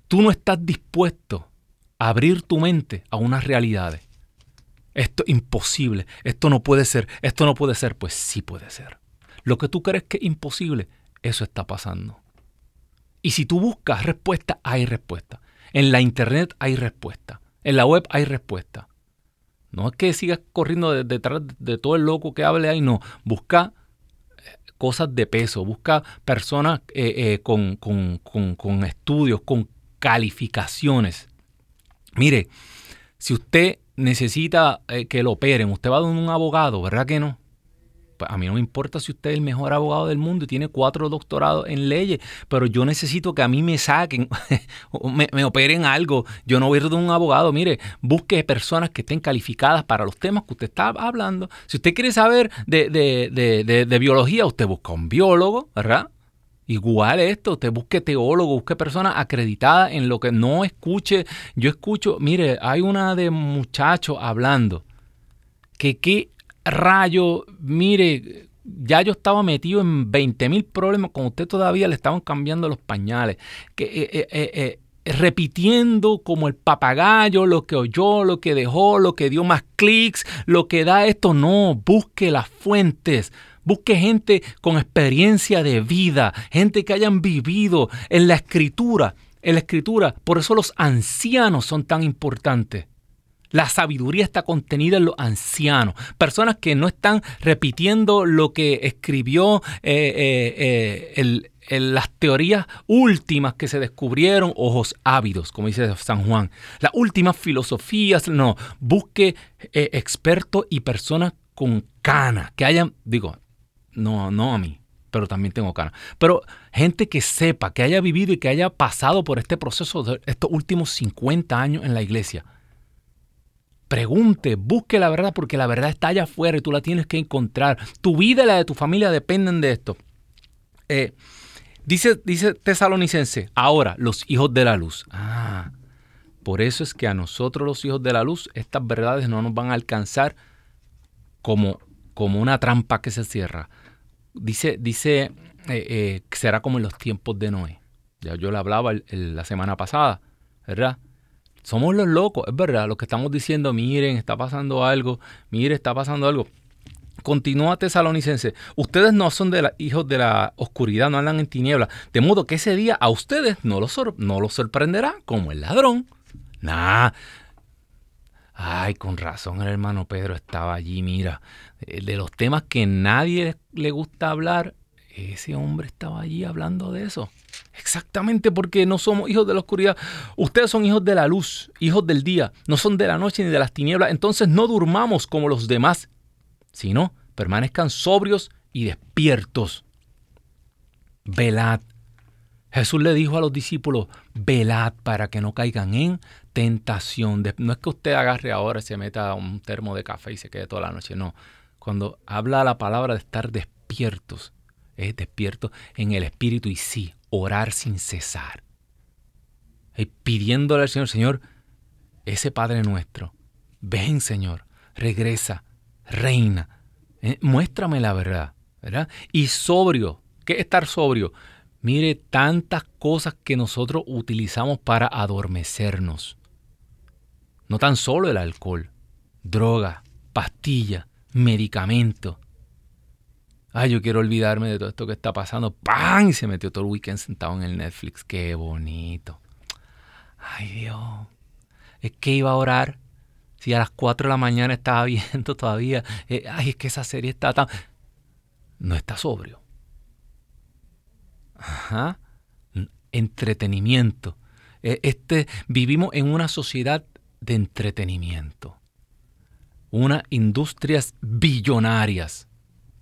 tú no estás dispuesto abrir tu mente a unas realidades. esto es imposible, esto no puede ser, esto no puede ser, pues sí puede ser. Lo que tú crees que es imposible, eso está pasando. Y si tú buscas respuesta, hay respuesta. En la internet hay respuesta. En la web hay respuesta. No es que sigas corriendo detrás de todo el loco que hable ahí, no. Busca eh, cosas de peso, busca personas eh, eh, con, con, estudios, con calificaciones. Mire, si usted necesita que lo operen, usted va a un abogado, ¿verdad que no? Pues, a mí no me importa si usted es el mejor abogado del mundo y tiene cuatro doctorados en leyes, pero yo necesito que a mí me saquen, o me, operen algo. Yo no voy a ir de un abogado. Mire, busque personas que estén calificadas para los temas que usted está hablando. Si usted quiere saber de, de biología, usted busca un biólogo, ¿verdad? Igual esto, usted busque teólogo, busque personas acreditadas en lo que no escuche. Yo escucho, mire, hay una de muchachos hablando que qué rayo, mire, ya yo estaba metido en 20 mil problemas, con usted todavía le estaban cambiando los pañales. Que, eh, eh, eh, repitiendo como el papagayo lo que oyó, lo que dejó, lo que dio más clics, lo que da esto. No, busque las fuentes. Busque gente con experiencia de vida, gente que hayan vivido en la escritura. En la escritura, por eso los ancianos son tan importantes. La sabiduría está contenida en los ancianos, personas que no están repitiendo lo que escribió eh, eh, eh, las teorías últimas que se descubrieron, ojos ávidos, como dice San Juan. Las últimas filosofías, no, busque expertos y personas con canas, que hayan, digo, no, no a mí, pero también tengo canas, pero gente que sepa, que haya vivido y que haya pasado por este proceso de estos últimos 50 años en la iglesia Pregunte, busque la verdad porque la verdad está allá afuera y tú la tienes que encontrar. Tu vida y la de tu familia dependen de esto. Eh, dice, dice Tesalonicense, ahora los hijos de la luz. Ah, por eso es que a nosotros los hijos de la luz estas verdades no nos van a alcanzar como, como una trampa que se cierra. Dice, dice eh, eh, será como en los tiempos de Noé. Ya yo le hablaba la semana pasada, ¿verdad? Somos los locos, es verdad, los que estamos diciendo, miren, está pasando algo, mire, está pasando algo. Continúa Tesalonicense, ustedes no son de hijos de la oscuridad, no andan en tinieblas, de modo que ese día a ustedes no los, no sorprenderá como el ladrón. Nah. Ay, con razón el hermano Pedro estaba allí, mira. De los temas que nadie le gusta hablar, ese hombre estaba allí hablando de eso. Exactamente porque no somos hijos de la oscuridad. Ustedes son hijos de la luz, hijos del día. No son de la noche ni de las tinieblas. Entonces no durmamos como los demás, sino permanezcan sobrios y despiertos. Velad. Jesús le dijo a los discípulos, velad para que no caigan en tentación. No es que usted agarre ahora y se meta un termo de café y se quede toda la noche. No. Cuando habla la palabra de estar despiertos, es despierto en el espíritu y sí, orar sin cesar. Y pidiéndole al Señor, Señor, ese Padre nuestro, ven Señor, regresa, reina, eh, muéstrame la verdad, ¿verdad? Y sobrio, ¿qué es estar sobrio? Mire tantas cosas que nosotros utilizamos para adormecernos. No tan solo el alcohol, droga, pastilla, medicamento, ay, yo quiero olvidarme de todo esto que está pasando. ¡Pam! Y se metió todo el weekend sentado en el Netflix. ¡Qué bonito! Ay, Dios. Es que iba a orar. Si a las 4 de la mañana estaba viendo todavía. Eh, ay, es que esa serie está tan. No está sobrio. Ajá. Entretenimiento. E, este, vivimos en una sociedad de entretenimiento. Unas industrias billonarias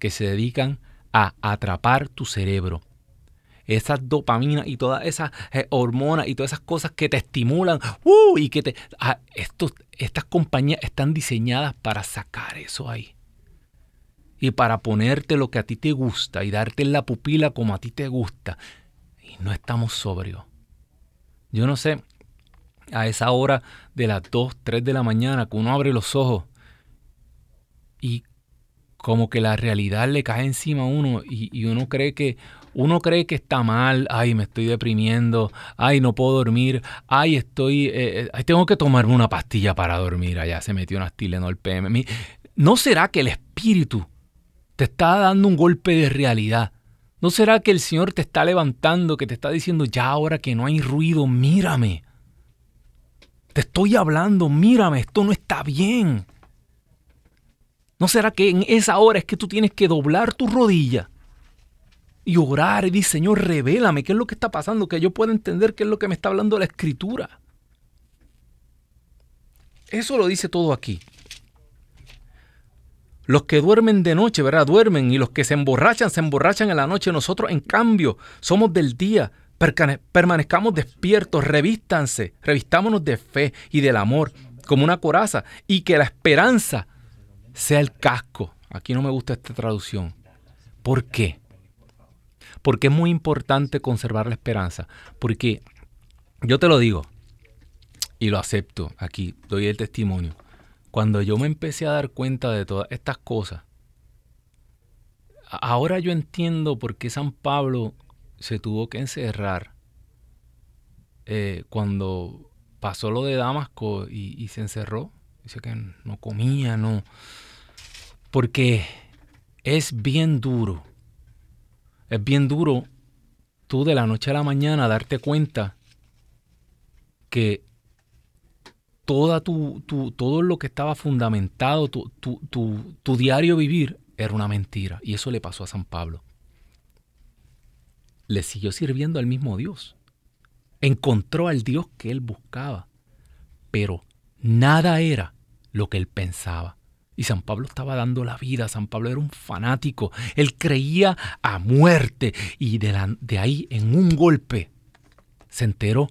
que se dedican a atrapar tu cerebro. Esas dopaminas y todas esas eh, hormonas y todas esas cosas que te estimulan. Uh, y que te. Ah, estas compañías están diseñadas para sacar eso ahí. Y para ponerte lo que a ti te gusta y darte la pupila como a ti te gusta. Y no estamos sobrios. Yo no sé, a esa hora de las 2, 3 de la mañana, que uno abre los ojos y como que la realidad le cae encima a uno y, uno cree que uno cree que está mal, ay, me estoy deprimiendo, ay, no puedo dormir, ay, estoy, eh, eh, tengo que tomarme una pastilla para dormir, allá se metió una el PM. ¿No será que el espíritu te está dando un golpe de realidad? ¿No será que el Señor te está levantando, que te está diciendo, ya ahora que no hay ruido, mírame? Te estoy hablando, mírame, esto no está bien. ¿No será que en esa hora es que tú tienes que doblar tu rodilla y orar y decir, Señor, revélame qué es lo que está pasando, que yo pueda entender qué es lo que me está hablando la escritura? Eso lo dice todo aquí. Los que duermen de noche, ¿verdad? Duermen y los que se emborrachan, se emborrachan en la noche. Nosotros, en cambio, somos del día. Permanezcamos despiertos, revístanse, revistámonos de fe y del amor como una coraza y que la esperanza sea el casco. Aquí no me gusta esta traducción. ¿Por qué? Porque es muy importante conservar la esperanza. Porque yo te lo digo y lo acepto aquí, doy el testimonio. Cuando yo me empecé a dar cuenta de todas estas cosas, ahora yo entiendo por qué San Pablo se tuvo que encerrar eh, cuando pasó lo de Damasco y, y se encerró. Dice que no comía, no, porque es bien duro. Es bien duro tú de la noche a la mañana darte cuenta que toda tu, todo lo que estaba fundamentado, tu, tu diario vivir, era una mentira. Y eso le pasó a San Pablo. Le siguió sirviendo al mismo Dios. Encontró al Dios que él buscaba. Pero nada era lo que él pensaba. Y San Pablo estaba dando la vida, San Pablo era un fanático, él creía a muerte y de, ahí en un golpe se enteró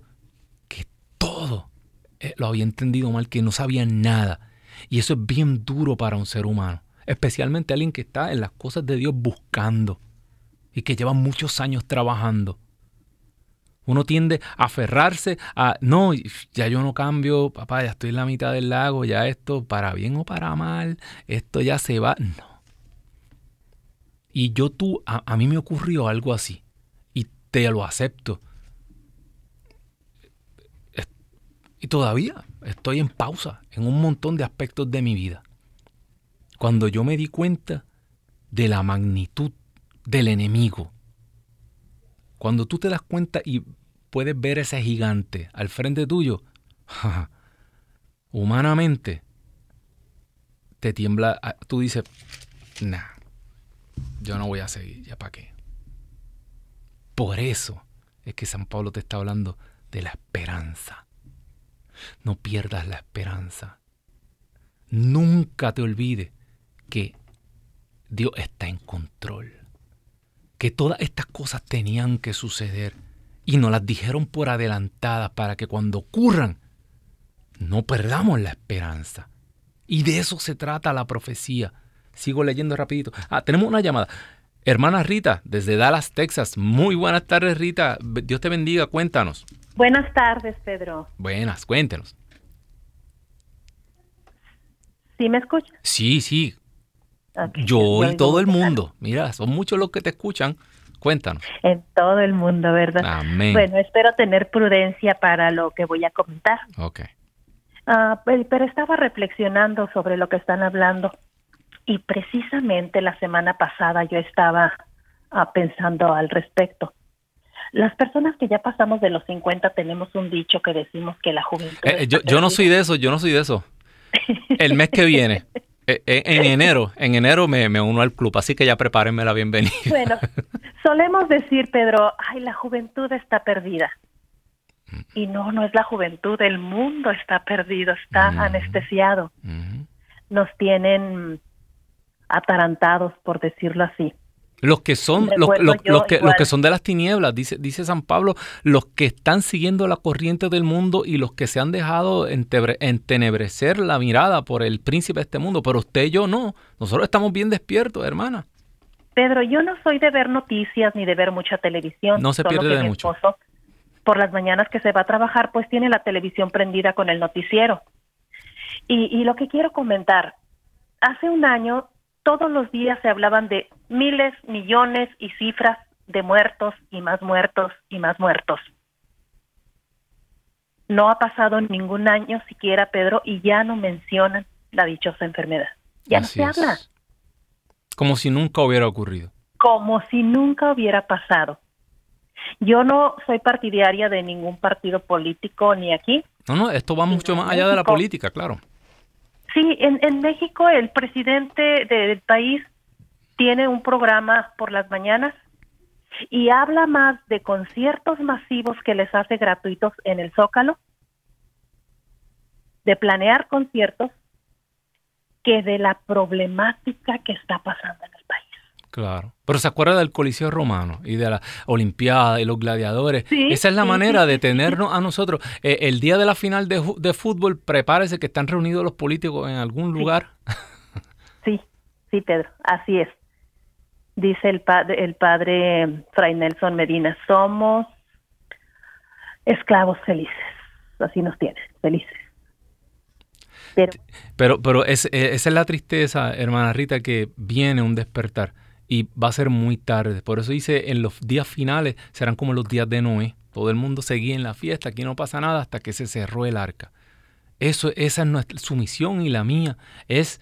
que todo eh, lo había entendido mal, que no sabía nada. Y eso es bien duro para un ser humano, especialmente alguien que está en las cosas de Dios buscando y que lleva muchos años trabajando. Uno tiende a aferrarse a, no, ya yo no cambio, papá, ya estoy en la mitad del lago, ya esto, para bien o para mal, esto ya se va. No. Y yo tú, a, mí me ocurrió algo así, y te lo acepto. Y todavía estoy en pausa en un montón de aspectos de mi vida. Cuando yo me di cuenta de la magnitud del enemigo, cuando tú te das cuenta y puedes ver ese gigante al frente tuyo, humanamente te tiembla, ah, tú dices, nah, yo no voy a seguir, ¿ya para qué? Por eso es que San Pablo te está hablando de la esperanza. No pierdas la esperanza. Nunca te olvides que Dios está en control que todas estas cosas tenían que suceder y nos las dijeron por adelantadas para que cuando ocurran no perdamos la esperanza. Y de eso se trata la profecía. Sigo leyendo rapidito. Ah, tenemos una llamada. Hermana Rita, desde Dallas, Texas. Muy buenas tardes, Rita. Dios te bendiga. Cuéntanos. Buenas tardes, Pedro. Buenas, cuéntenos. ¿Sí me escuchas? Sí, sí. Yo y todo el mundo. Mira, son muchos los que te escuchan. Cuéntanos. En todo el mundo, ¿verdad? Amén. Bueno, espero tener prudencia para lo que voy a comentar. Ok. Ah, pero estaba reflexionando sobre lo que están hablando y precisamente la semana pasada yo estaba ah, pensando al respecto. Las personas que ya pasamos de los 50 tenemos un dicho que decimos que la juventud... Eh, yo, yo no soy de eso, yo no soy de eso. El mes que viene. Eh, eh, en enero, en enero me, uno al club, así que ya prepárenme la bienvenida. Bueno, solemos decir, Pedro, ay, la juventud está perdida. Mm. Y no, no es la juventud, el mundo está perdido, está mm. anestesiado. Mm. Nos tienen atarantados, por decirlo así. Los que son, los, que, los que son de las tinieblas, dice, dice San Pablo, los que están siguiendo la corriente del mundo y los que se han dejado entenebrecer la mirada por el príncipe de este mundo, pero usted y yo no. Nosotros estamos bien despiertos, hermana. Pedro, yo no soy de ver noticias ni de ver mucha televisión. No se pierde de mucho. por las mañanas que se va a trabajar, pues tiene la televisión prendida con el noticiero. Y, y lo que quiero comentar, hace un año todos los días se hablaban de miles, millones y cifras de muertos y más muertos y más muertos. No ha pasado ningún año siquiera, Pedro, y ya no mencionan la dichosa enfermedad. Ya no se habla. Como si nunca hubiera ocurrido. Como si nunca hubiera pasado. Yo no soy partidaria de ningún partido político ni aquí. No, no, esto va mucho más allá de la política, claro. Sí, en, en México el presidente del país tiene un programa por las mañanas y habla más de conciertos masivos que les hace gratuitos en el Zócalo, de planear conciertos, que de la problemática que está pasando en el país. Claro. Pero se acuerda del Coliseo Romano y de la Olimpiada y los gladiadores. Esa es la manera de tenernos a nosotros. Eh, el día de la final de, de, fútbol, prepárese que están reunidos los políticos en algún lugar. Sí, sí, Pedro, así es dice el padre, el padre Fray Nelson Medina, somos esclavos felices, así nos tiene, felices. Pero, pero, es, eh, esa es la tristeza, hermana Rita, que viene un despertar y va a ser muy tarde. Por eso dice, en los días finales serán como los días de Noé. Todo el mundo seguía en la fiesta, aquí no pasa nada hasta que se cerró el arca. Eso, esa es nuestra, su misión y la mía, es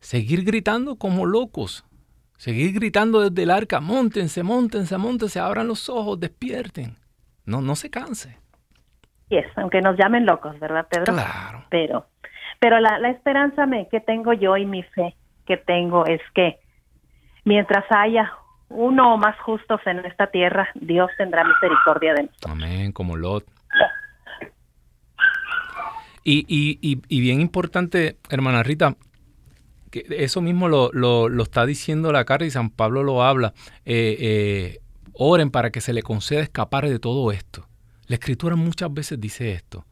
seguir gritando como locos, Seguir gritando desde el arca, montense, montense, montense, abran los ojos, despierten. No, no se canse. es, aunque nos llamen locos, ¿verdad, Pedro? Claro. Pero, pero la, la esperanza me, que tengo yo y mi fe que tengo es que mientras haya uno o más justos en esta tierra, Dios tendrá misericordia de nosotros. Amén, como Lot. Y, y, y, y bien importante, hermana Rita, eso mismo lo, lo, está diciendo la carta y San Pablo lo habla. Eh, eh, oren para que se le conceda escapar de todo esto. La escritura muchas veces dice esto.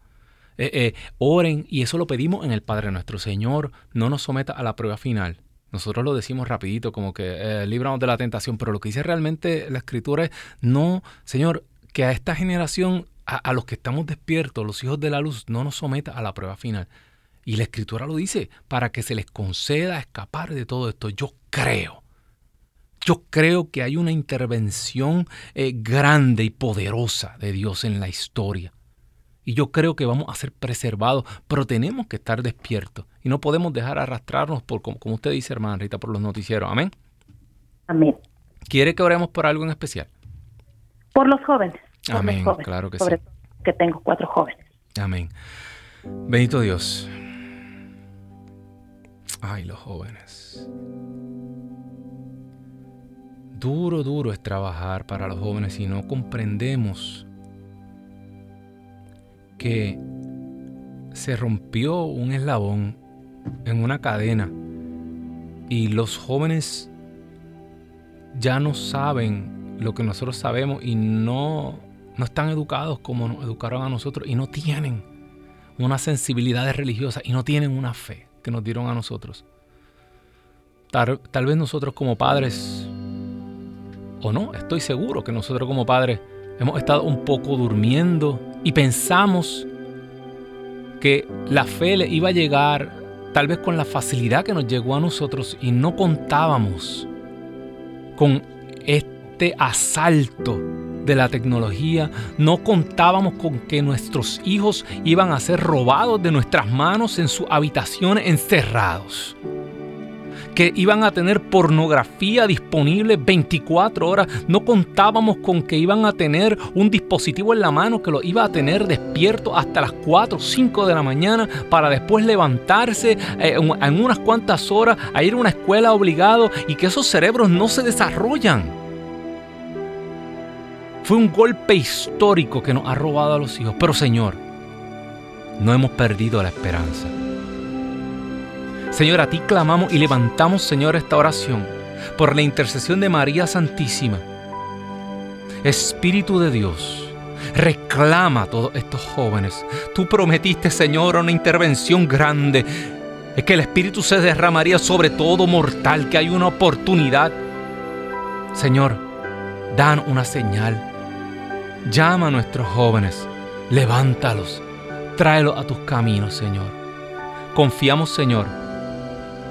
Eh, oren y eso lo pedimos en el Padre nuestro. Señor, no nos someta a la prueba final. Nosotros lo decimos rapidito, como que libramos de la tentación, pero lo que dice realmente la escritura es, no, Señor, que a esta generación, a, a los que estamos despiertos, los hijos de la luz, no nos someta a la prueba final. Y la escritura lo dice, para que se les conceda escapar de todo esto. Yo creo, yo creo que hay una intervención eh, grande y poderosa de Dios en la historia. Y yo creo que vamos a ser preservados, pero tenemos que estar despiertos y no podemos dejar arrastrarnos por, como, usted dice, hermana Rita, por los noticieros. Amén. Amén. ¿Quiere que oremos por algo en especial? Por los jóvenes. Amén, claro que sí. Que tengo cuatro jóvenes. Amén. Bendito Dios. Ay, los jóvenes. Duro, duro es trabajar para los jóvenes si no comprendemos que se rompió un eslabón en una cadena y los jóvenes ya no saben lo que nosotros sabemos y no, no están educados como nos educaron a nosotros y no tienen una sensibilidad religiosa y no tienen una fe que nos dieron a nosotros. Tal, vez nosotros como padres, o no, estoy seguro que nosotros como padres hemos estado un poco durmiendo y pensamos que la fe le iba a llegar tal vez con la facilidad que nos llegó a nosotros y no contábamos con este asalto de la tecnología, no contábamos con que nuestros hijos iban a ser robados de nuestras manos en sus habitaciones encerrados. Que iban a tener pornografía disponible 24 horas. No contábamos con que iban a tener un dispositivo en la mano que lo iba a tener despierto hasta las 4 o 5 de la mañana para después levantarse eh, en unas cuantas horas a ir a una escuela obligado y que esos cerebros no se desarrollan fue un golpe histórico que nos ha robado a los hijos. Pero Señor, no hemos perdido la esperanza. Señor, a ti clamamos y levantamos, Señor, esta oración por la intercesión de María Santísima. Espíritu de Dios, reclama a todos estos jóvenes. Tú prometiste, Señor, una intervención grande. Es que el Espíritu se derramaría sobre todo mortal, que hay una oportunidad. Señor, dan una señal Llama a nuestros jóvenes, levántalos, tráelos a tus caminos, Señor. Confiamos, Señor,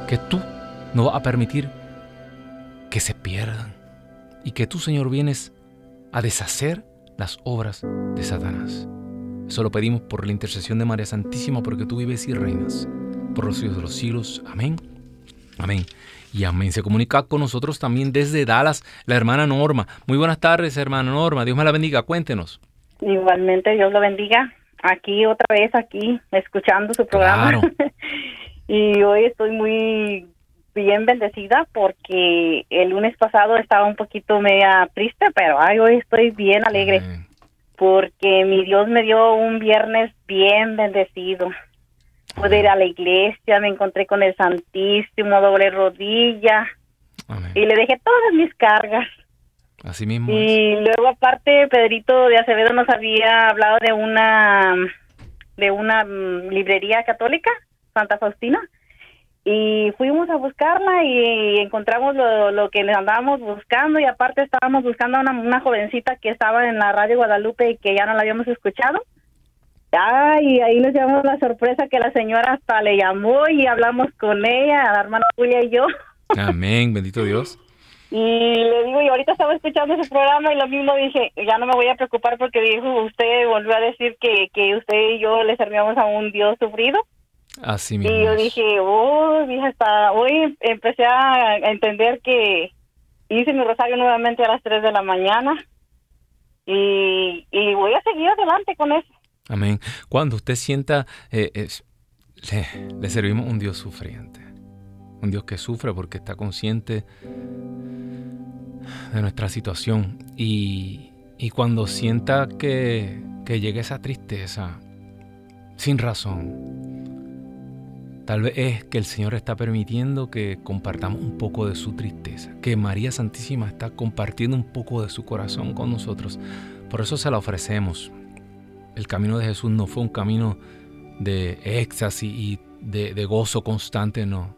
que tú no vas a permitir que se pierdan y que tú, Señor, vienes a deshacer las obras de Satanás. Eso lo pedimos por la intercesión de María Santísima, porque tú vives y reinas por los siglos de los siglos. Amén. Amén. Y amén. Se comunica con nosotros también desde Dallas la hermana Norma. Muy buenas tardes, hermana Norma. Dios me la bendiga. Cuéntenos. Igualmente, Dios lo bendiga. Aquí otra vez, aquí, escuchando su programa. y hoy estoy muy bien bendecida porque el lunes pasado estaba un poquito media triste, pero ay, hoy estoy bien alegre porque mi Dios me dio un viernes bien bendecido. Pude ir a la iglesia, me encontré con el Santísimo, doble rodilla y le dejé todas mis cargas. Así mismo. Y luego aparte Pedrito de Acevedo nos había hablado de una de una mm, librería católica, Santa Faustina y fuimos a buscarla y encontramos lo, lo que andábamos buscando y aparte estábamos buscando a una, una jovencita que estaba en la radio Guadalupe y que ya no la habíamos escuchado. Ay, ahí nos llevamos la sorpresa que la señora hasta le llamó y hablamos con ella, la hermana Julia y yo. Amén, bendito Dios. Y le digo, y ahorita estaba escuchando su programa y lo mismo dije, ya no me voy a preocupar porque dijo, usted volvió a decir que, que usted y yo le servíamos a un Dios sufrido. Así mismo. Y yo dije, oh, dije, hasta hoy empecé a entender que hice mi rosario nuevamente a las 3 de la mañana y, voy a seguir adelante con eso. Amén. Cuando usted sienta, eh, le, le servimos un Dios sufriente, un Dios que sufre porque está consciente de nuestra situación y, cuando sienta que, que llegue esa tristeza sin razón, Tal vez es que el Señor está permitiendo que compartamos un poco de su tristeza, que María Santísima está compartiendo un poco de su corazón con nosotros. Por eso se la ofrecemos. El camino de Jesús no fue un camino de éxtasis y de, gozo constante, no.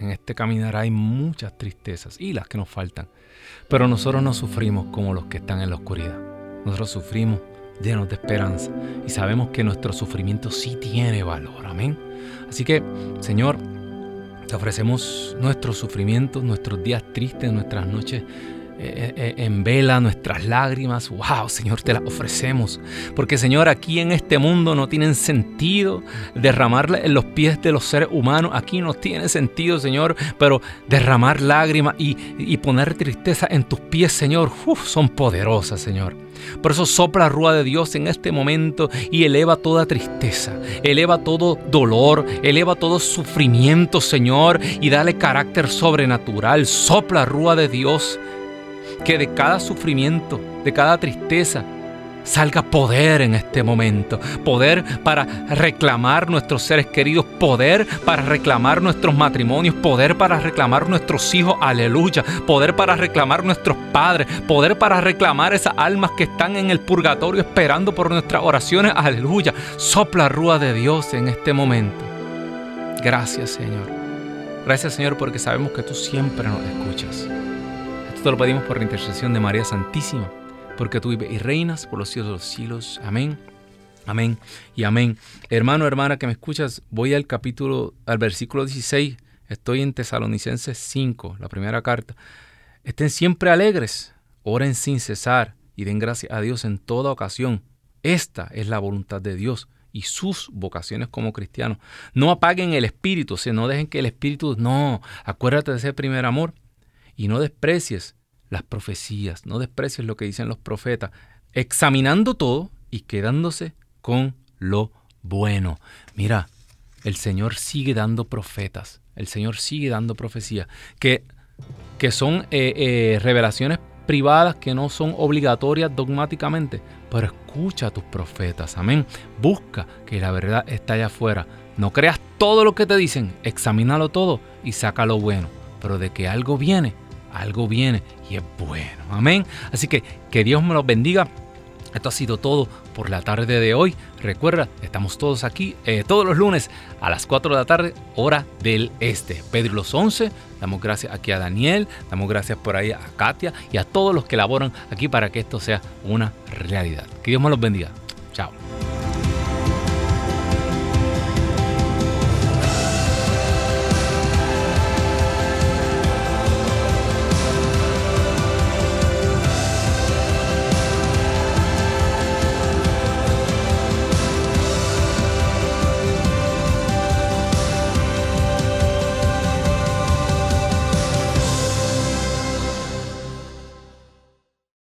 En este caminar hay muchas tristezas y las que nos faltan. Pero nosotros no sufrimos como los que están en la oscuridad. Nosotros sufrimos llenos de esperanza y sabemos que nuestro sufrimiento sí tiene valor. Amén. Así que, Señor, te ofrecemos nuestros sufrimientos, nuestros días tristes, nuestras noches en vela, nuestras lágrimas. Wow, Señor, te las ofrecemos. Porque, Señor, aquí en este mundo no tienen sentido derramarle en los pies de los seres humanos. Aquí no tiene sentido, Señor, pero derramar lágrimas y, poner tristeza en tus pies, Señor, son poderosas, Señor. Por eso sopla rúa de Dios en este momento y eleva toda tristeza, eleva todo dolor, eleva todo sufrimiento, Señor, y dale carácter sobrenatural. Sopla rúa de Dios, que de cada sufrimiento, de cada tristeza, salga poder en este momento. Poder para reclamar nuestros seres queridos, poder para reclamar nuestros matrimonios, poder para reclamar nuestros hijos, aleluya. Poder para reclamar nuestros padres, poder para reclamar esas almas que están en el purgatorio esperando por nuestras oraciones, aleluya. Sopla rúa de Dios en este momento. Gracias Señor. Gracias Señor porque sabemos que tú siempre nos escuchas. Esto lo pedimos por la intercesión de María Santísima porque tú vives y reinas por los siglos de los siglos. Amén. Amén y amén. Hermano, hermana que me escuchas, voy al capítulo, al versículo 16. Estoy en Tesalonicenses 5, la primera carta. Estén siempre alegres, oren sin cesar y den gracias a Dios en toda ocasión. Esta es la voluntad de Dios y sus vocaciones como cristianos. No apaguen el espíritu, o sea, no dejen que el espíritu, no, acuérdate de ese primer amor y no desprecies las profecías, no desprecies lo que dicen los profetas, examinando todo y quedándose con lo bueno. Mira, el Señor sigue dando profetas, el Señor sigue dando profecías, que, que son eh, eh, revelaciones privadas que no son obligatorias dogmáticamente, pero escucha a tus profetas, amén. Busca que la verdad está allá afuera. No creas todo lo que te dicen, examínalo todo y saca lo bueno, pero de que algo viene, algo viene y es bueno. Amén. Así que que Dios me los bendiga. Esto ha sido todo por la tarde de hoy. Recuerda, estamos todos aquí eh, todos los lunes a las 4 de la tarde, hora del este. Pedro los 11. Damos gracias aquí a Daniel, damos gracias por ahí a Katia y a todos los que laboran aquí para que esto sea una realidad. Que Dios me los bendiga. Chao.